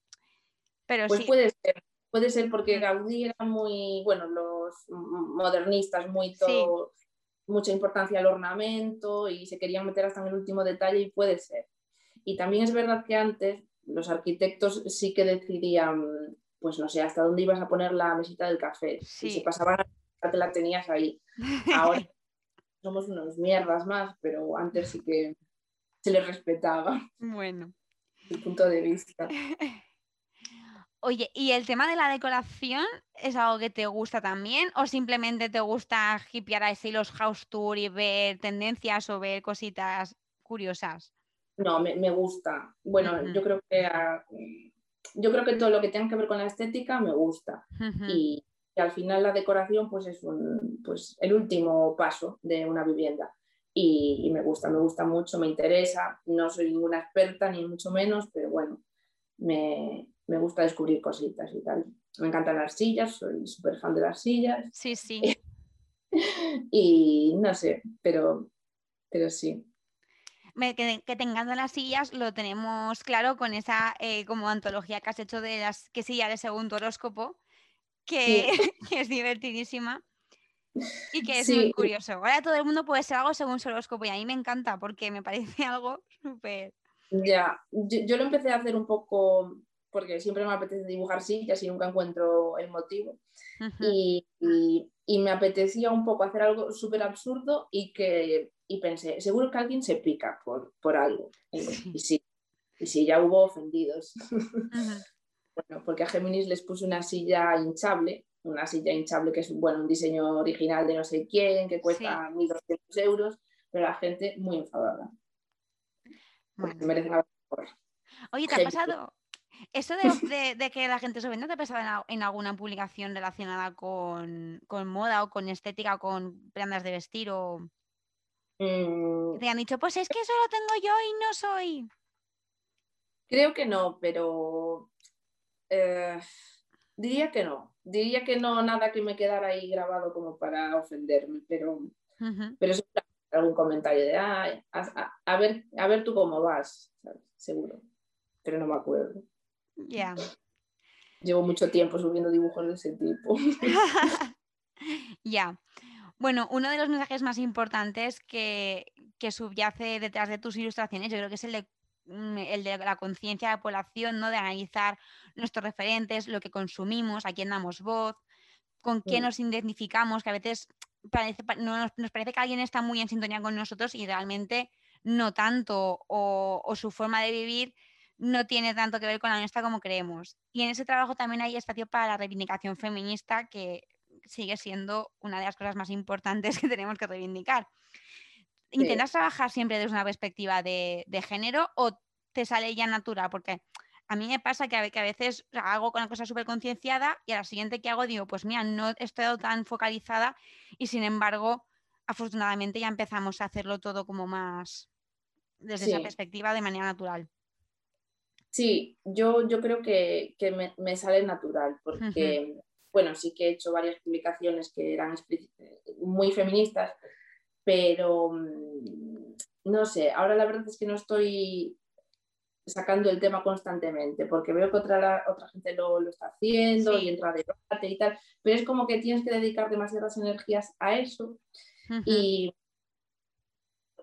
Pero pues sí. puede ser, puede ser porque Gaudí era muy, bueno, los modernistas, muy todo, mucha importancia al ornamento y se querían meter hasta en el último detalle y puede ser. Y también es verdad que antes los arquitectos sí que decidían, pues no sé, hasta dónde ibas a poner la mesita del café. Si se pasaban, te la tenías ahí. <laughs> Ahora somos unos mierdas más, pero antes sí que se les respetaba. Bueno. El punto de vista. <laughs> Oye, ¿y el tema de la decoración es algo que te gusta también? ¿O simplemente te gusta hipear así los house tour y ver tendencias o ver cositas curiosas? No, me, gusta. Bueno, yo creo que yo creo que todo lo que tenga que ver con la estética me gusta. y, al final la decoración pues es un, pues, el último paso de una vivienda. Y, me gusta, me gusta mucho, me interesa. No soy ninguna experta, ni mucho menos, pero bueno, me, me gusta descubrir cositas y tal. Me encantan las sillas, soy súper fan de las sillas. Sí, sí. <laughs> y no sé, pero, pero sí que, que, te las sillas lo tenemos claro con esa eh, como antología que has hecho de las que silla de segundo horóscopo, <laughs> que, es divertidísima. Y que es muy curioso. Ahora todo el mundo puede ser algo según su horóscopo y a mí me encanta porque me parece <laughs> algo súper... Ya, yo, lo empecé a hacer un poco porque siempre me apetece dibujar sí, y nunca encuentro el motivo. y, y, me apetecía un poco hacer algo súper absurdo y que y pensé, seguro que alguien se pica por, por algo. Y, sí. y sí, ya hubo ofendidos. <laughs> bueno, porque a Géminis les puse una silla hinchable, una silla hinchable que es bueno, un diseño original de no sé quién, que cuesta 1.200 euros, pero la gente muy enfadada. Merece Oye, ¿te ha pasado, ¿Eso <laughs> de, que la gente se venda te ha pasado en, alguna publicación relacionada con, moda o con estética o con prendas de vestir? O... Mm. Te han dicho, pues es que eso lo tengo yo y no soy. Creo que no, pero eh, diría que no. Diría que no, nada que me quedara ahí grabado como para ofenderme, pero, pero algún comentario de, a, ver, a ver tú cómo vas, seguro, pero no me acuerdo. Ya. Llevo mucho tiempo subiendo dibujos de ese tipo. <laughs> ya. Bueno, uno de los mensajes más importantes que, subyace detrás de tus ilustraciones, yo creo que es el de, mm, el de la conciencia de la población, ¿no? De analizar nuestros referentes, lo que consumimos, a quién damos voz, con quién nos identificamos, que a veces parece, nos, parece que alguien está muy en sintonía con nosotros y realmente no tanto, o, o su forma de vivir no tiene tanto que ver con la nuestra como creemos. Y en ese trabajo también hay espacio para la reivindicación feminista, que sigue siendo una de las cosas más importantes que tenemos que reivindicar. ¿Intentas trabajar siempre desde una perspectiva de, género o te sale ya natural? Porque a mí me pasa que a, veces hago una cosa súper concienciada y a la siguiente que hago digo, pues mira, no he estado tan focalizada y sin embargo, afortunadamente ya empezamos a hacerlo todo como más desde esa perspectiva de manera natural. Sí, yo, yo creo que, me, sale natural, porque, bueno, sí que he hecho varias publicaciones que eran muy feministas, pero mm, no sé, ahora la verdad es que no estoy sacando el tema constantemente, porque veo que otra, otra gente lo, lo está haciendo y entra a debate y tal, pero es como que tienes que dedicar demasiadas energías a eso y,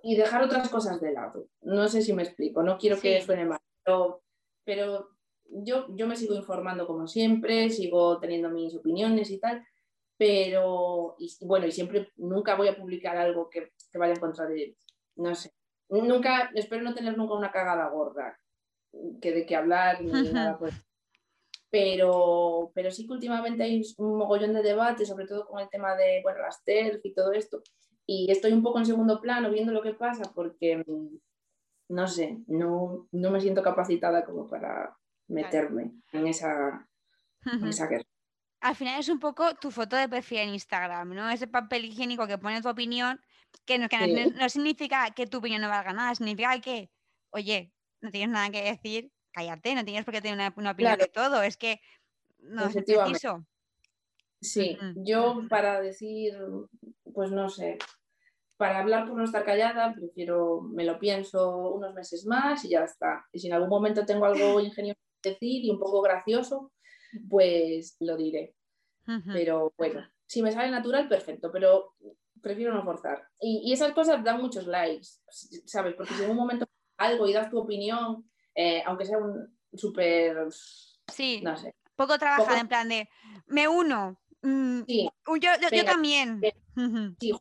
y dejar otras cosas de lado. No sé si me explico, no quiero que suene mal, pero pero yo, yo me sigo informando como siempre, sigo teniendo mis opiniones y tal, pero, y, bueno, y siempre, nunca voy a publicar algo que, que vaya en contra de, no sé, nunca, espero no tener nunca una cagada gorda, que de qué hablar ni nada pues. Pero, pero sí que últimamente hay un mogollón de debate, sobre todo con el tema de bueno, las TERF y todo esto. Y estoy un poco en segundo plano viendo lo que pasa porque no sé, no, no me siento capacitada como para meterme en, esa, guerra. Al final es un poco tu foto de perfil en Instagram, ¿no? Ese papel higiénico que pone tu opinión, que, no, no, significa que tu opinión no valga nada, significa que, oye, no tienes nada que decir, cállate, no tienes por qué tener una, opinión de todo, es que no es preciso. Sí, yo para decir, pues no sé, para hablar por no estar callada, prefiero, me lo pienso unos meses más y ya está. Y si en algún momento tengo algo <laughs> ingenioso que decir y un poco gracioso, pues lo diré. Pero bueno, si me sale natural, perfecto, pero prefiero no forzar. Y, esas cosas dan muchos likes, ¿sabes? Porque si en un momento algo y das tu opinión, eh, aunque sea un súper... Sí, no sé. Poco trabajada, en plan de, me uno. Mm, sí, yo, yo, también. Sí,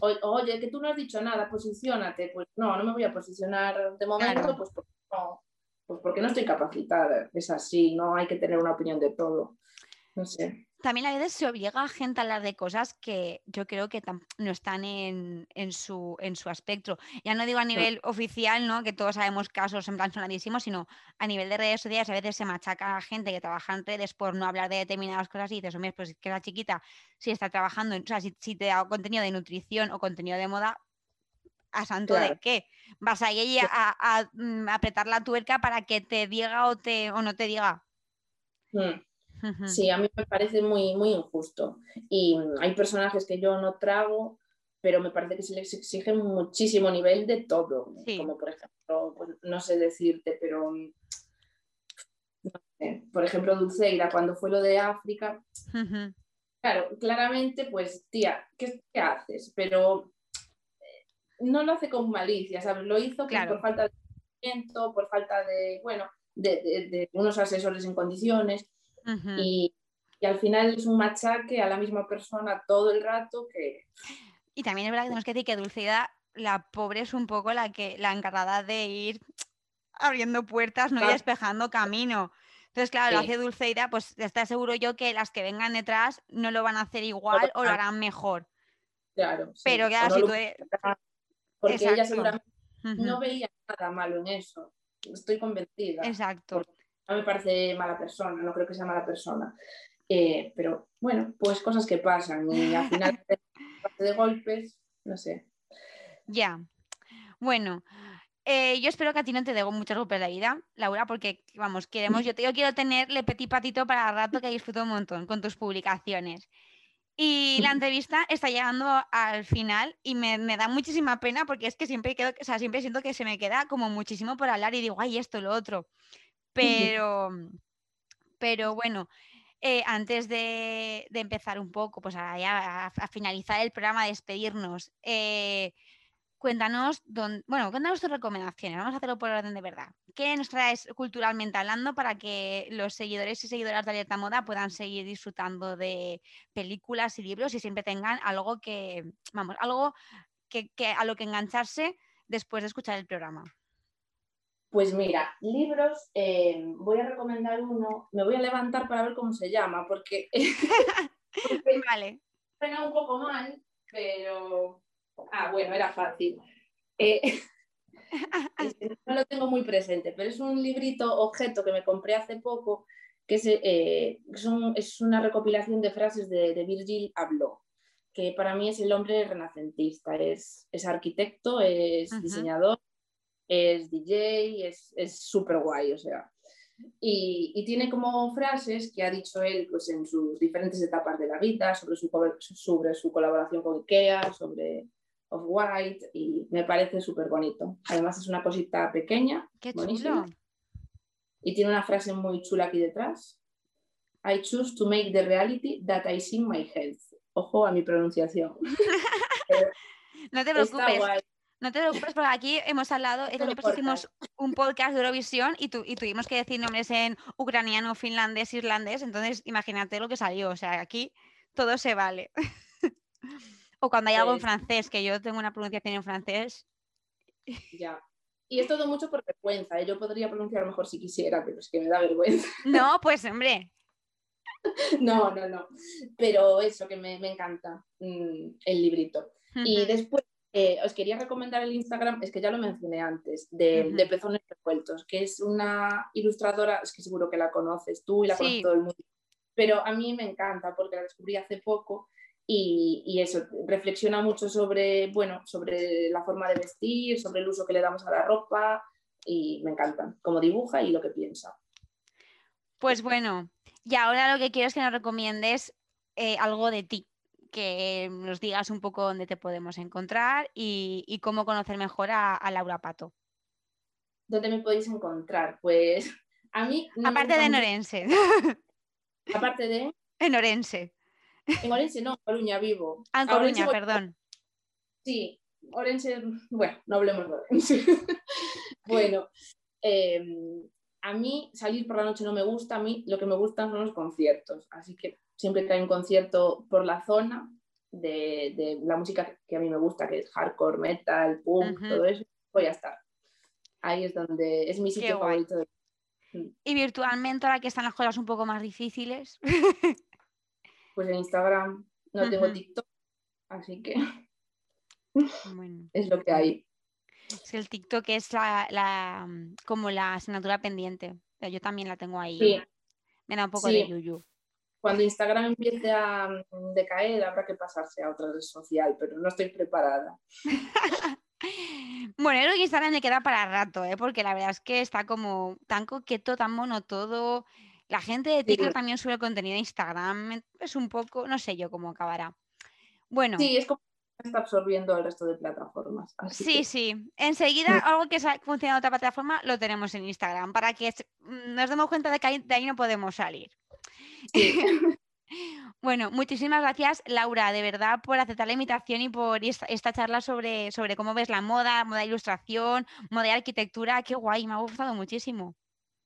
oye, que tú no has dicho nada, posiciónate. Pues no, no me voy a posicionar de momento, pues porque no, pues porque no estoy capacitada. Es así, no hay que tener una opinión de todo. No sé también a veces se obliga a gente a hablar de cosas que yo creo que no están en, su, en su aspecto. Ya no digo a nivel oficial, ¿no? que todos sabemos casos en plan sonadísimos, sino a nivel de redes sociales a veces se machaca a gente que trabaja en redes por no hablar de determinadas cosas y dices, hombre, pues que la chiquita, si está trabajando, o sea, si, te da contenido de nutrición o contenido de moda, ¿a santo de qué? ¿Vas a ir a, mm, apretar la tuerca para que te diga o, te, o no te diga? Mm. Sí, a mí me parece muy, muy injusto. Y hay personajes que yo no trago, pero me parece que se les exige muchísimo nivel de todo. Como por ejemplo, pues, no sé decirte, pero por ejemplo, Dulceira, cuando fue lo de África, claro, claramente, pues, tía, ¿qué, haces? Pero no lo hace con malicia, ¿sabes? Lo hizo pues, por falta de conocimiento, por falta de, bueno, de, unos asesores en condiciones. y, y, al final es un machaque a la misma persona todo el rato que... Y también es verdad que tenemos que decir que Dulceida, la pobre, es un poco la que la encargada de ir abriendo puertas ¿no? y despejando camino. Entonces, claro, lo hace Dulceida, pues está seguro yo que las que vengan detrás no lo van a hacer igual o lo harán mejor. Claro. Pero claro, si tú eres... Porque ella seguramente no veía nada malo en eso. Estoy convencida. Exacto. No me parece mala persona, no creo que sea mala persona. Eh, pero bueno, pues cosas que pasan y al <laughs> final de golpes, no sé. Ya. Bueno, eh, yo espero que a ti no te dé muchos golpes de vida, Laura, porque vamos, queremos, yo, te, yo quiero tenerle petit patito para el rato que disfruto un montón con tus publicaciones. Y la entrevista está llegando al final y me, da muchísima pena porque es que siempre quedo, o sea, siempre siento que se me queda como muchísimo por hablar y digo, ay, esto, lo otro. Pero, pero bueno, eh, antes de, empezar un poco, pues a, a, finalizar el programa, a despedirnos, eh, cuéntanos, bueno, cuéntanos tus recomendaciones, vamos a hacerlo por orden de verdad. ¿Qué nos traes culturalmente hablando para que los seguidores y seguidoras de Alerta Moda puedan seguir disfrutando de películas y libros y siempre tengan algo que, vamos, algo que, a lo que engancharse después de escuchar el programa? Pues mira, libros, eh, voy a recomendar uno, me voy a levantar para ver cómo se llama, porque, <laughs> <laughs> vale. suena un poco mal, pero Ah, bueno, era fácil. <laughs> Eh, no lo tengo muy presente, pero es un librito objeto que me compré hace poco, que es, eh, es una recopilación de frases de, Virgil Abloh, que para mí es el hombre renacentista. Es, es arquitecto, es diseñador, es DJ, es súper guay, o sea. Y, tiene como frases que ha dicho él pues, en sus diferentes etapas de la vida, sobre su, sobre su colaboración con IKEA, sobre of White y me parece súper bonito. Además es una cosita pequeña. Qué chulo. Y tiene una frase muy chula aquí detrás. I choose to make the reality that I see in my head. Ojo a mi pronunciación. <laughs> no te preocupes. No te preocupes porque aquí hemos hablado, el año hicimos un podcast de Eurovisión y, y tuvimos que decir nombres en ucraniano, finlandés, irlandés, entonces imagínate lo que salió, o sea, aquí todo se vale. <laughs> O cuando hay algo en francés, que yo tengo una pronunciación en francés. Ya. Y es todo mucho por vergüenza. ¿eh? Yo podría pronunciar mejor si quisiera, pero es que me da vergüenza. <laughs> No, pues hombre. no, no, no. Pero eso, que me, encanta mm, el librito. Y después eh, os quería recomendar el Instagram, es que ya lo mencioné antes, de, de, Pezones Revueltos, que es una ilustradora, es que seguro que la conoces tú y la conoce todo el mundo. Pero a mí me encanta porque la descubrí hace poco y, eso, reflexiona mucho sobre, bueno, sobre la forma de vestir, sobre el uso que le damos a la ropa y me encanta cómo dibuja y lo que piensa. Pues bueno, y ahora lo que quiero es que nos recomiendes eh, algo de ti, que nos digas un poco dónde te podemos encontrar y, cómo conocer mejor a, Laura Pato. ¿Dónde me podéis encontrar? Pues a mí... Aparte de Norense. <laughs> Aparte de... En Orense. En Orense no, en Coruña vivo. Ah, en Coruña, perdón. Sí, Orense, bueno, no hablemos de Orense. <laughs> bueno, em, a mí salir por la noche no me gusta, a mí lo que me gustan son los conciertos, así que siempre que hay un concierto por la zona de, la música que a mí me gusta, que es hardcore, metal, punk, todo eso, voy a estar. Ahí es donde es mi sitio favorito. Mm. Y virtualmente, ahora que están las cosas un poco más difíciles. <laughs> pues en Instagram no tengo TikTok, así que es lo que hay. Es el TikTok es la, como la asignatura pendiente. Yo también la tengo ahí. Me da un poco de yuyu. Cuando Instagram empiece a mm, decaer, habrá que pasarse a otra red social, pero no estoy preparada. <laughs> bueno, creo que Instagram me queda para rato, ¿eh? porque la verdad es que está como tan coqueto, tan mono todo. La gente de TikTok también sube contenido de Instagram. Es un poco, no sé yo cómo acabará. Bueno. Sí, es como está absorbiendo el resto de plataformas. sí, sí. Enseguida, algo que funciona en otra plataforma lo tenemos en Instagram para que mm, nos demos cuenta de que de ahí no podemos salir. <laughs> <laughs> Bueno, muchísimas gracias, Laura, de verdad, por aceptar la invitación y por esta, charla sobre, sobre cómo ves la moda, moda de ilustración, moda de arquitectura. Qué guay, me ha gustado muchísimo.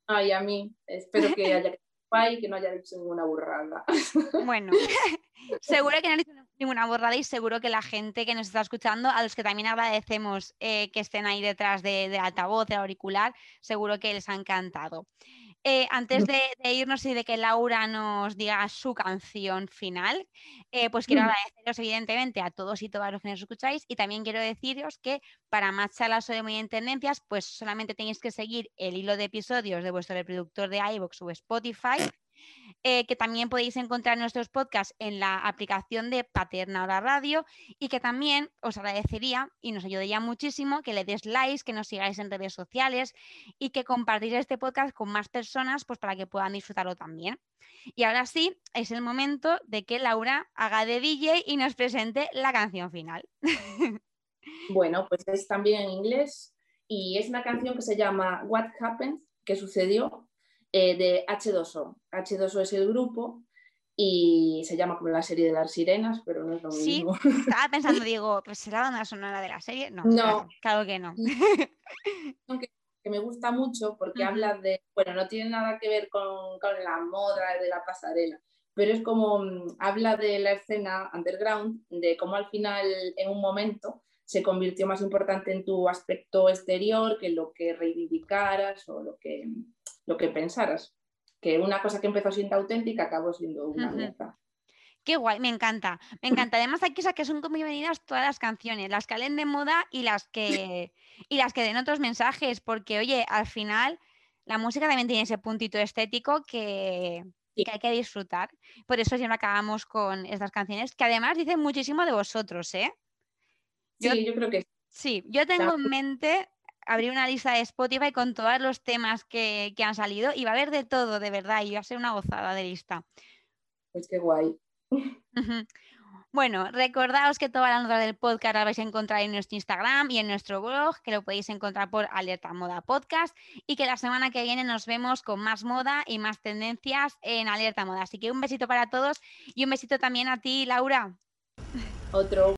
Ay, a mí. Espero que haya <laughs> y que no haya dicho ninguna burrada. <laughs> Bueno, <laughs> seguro que no ha dicho ninguna burrada y seguro que la gente que nos está escuchando, a los que también agradecemos eh, que estén ahí detrás de, de altavoz, de auricular, seguro que les ha encantado. Eh, antes de, irnos y de que Laura nos diga su canción final, eh, pues quiero agradeceros evidentemente a todos y todas los que nos escucháis y también quiero deciros que para más charlas sobre muy en tendencias, pues solamente tenéis que seguir el hilo de episodios de vuestro reproductor de iVoox o Spotify eh, que también podéis encontrar nuestros podcasts en la aplicación de Paterna la Radio y que también os agradecería y nos ayudaría muchísimo que le des likes, que nos sigáis en redes sociales y que compartáis este podcast con más personas pues para que puedan disfrutarlo también. Y ahora sí, es el momento de que Laura haga de DJ y nos presente la canción final. <laughs> Bueno, pues es también en inglés y es una canción que se llama What Happened, que sucedió, eh, de H2O. H2O es el grupo y se llama como la serie de las sirenas, pero no es lo mismo. Sí, estaba <laughs> pensando, digo, pues será la banda sonora de la serie. No, no. Claro, que no. <laughs> Que, que, me gusta mucho porque habla de, bueno, no tiene nada que ver con, con la moda de la pasarela, pero es como mm, habla de la escena underground, de cómo al final, en un momento, se convirtió más importante en tu aspecto exterior que lo que reivindicaras o lo que lo que pensaras. Que una cosa que empezó siendo auténtica acabó siendo una mierda. Qué guay, me encanta. Me encanta. Además, aquí que son como bienvenidas todas las canciones, las que hablen de moda y las que y las que den otros mensajes, porque oye, al final la música también tiene ese puntito estético que, hay que disfrutar. Por eso siempre acabamos con estas canciones, que además dicen muchísimo de vosotros, ¿eh? sí, yo creo que sí. yo tengo en mente abrir una lista de Spotify con todos los temas que, han salido y va a haber de todo, de verdad, y va a ser una gozada de lista. Pues qué guay. <laughs> Bueno, recordaos que toda la nota del podcast la vais a encontrar en nuestro Instagram y en nuestro blog, que lo podéis encontrar por Alerta Moda Podcast, y que la semana que viene nos vemos con más moda y más tendencias en Alerta Moda. Así que un besito para todos y un besito también a ti, Laura. Otro.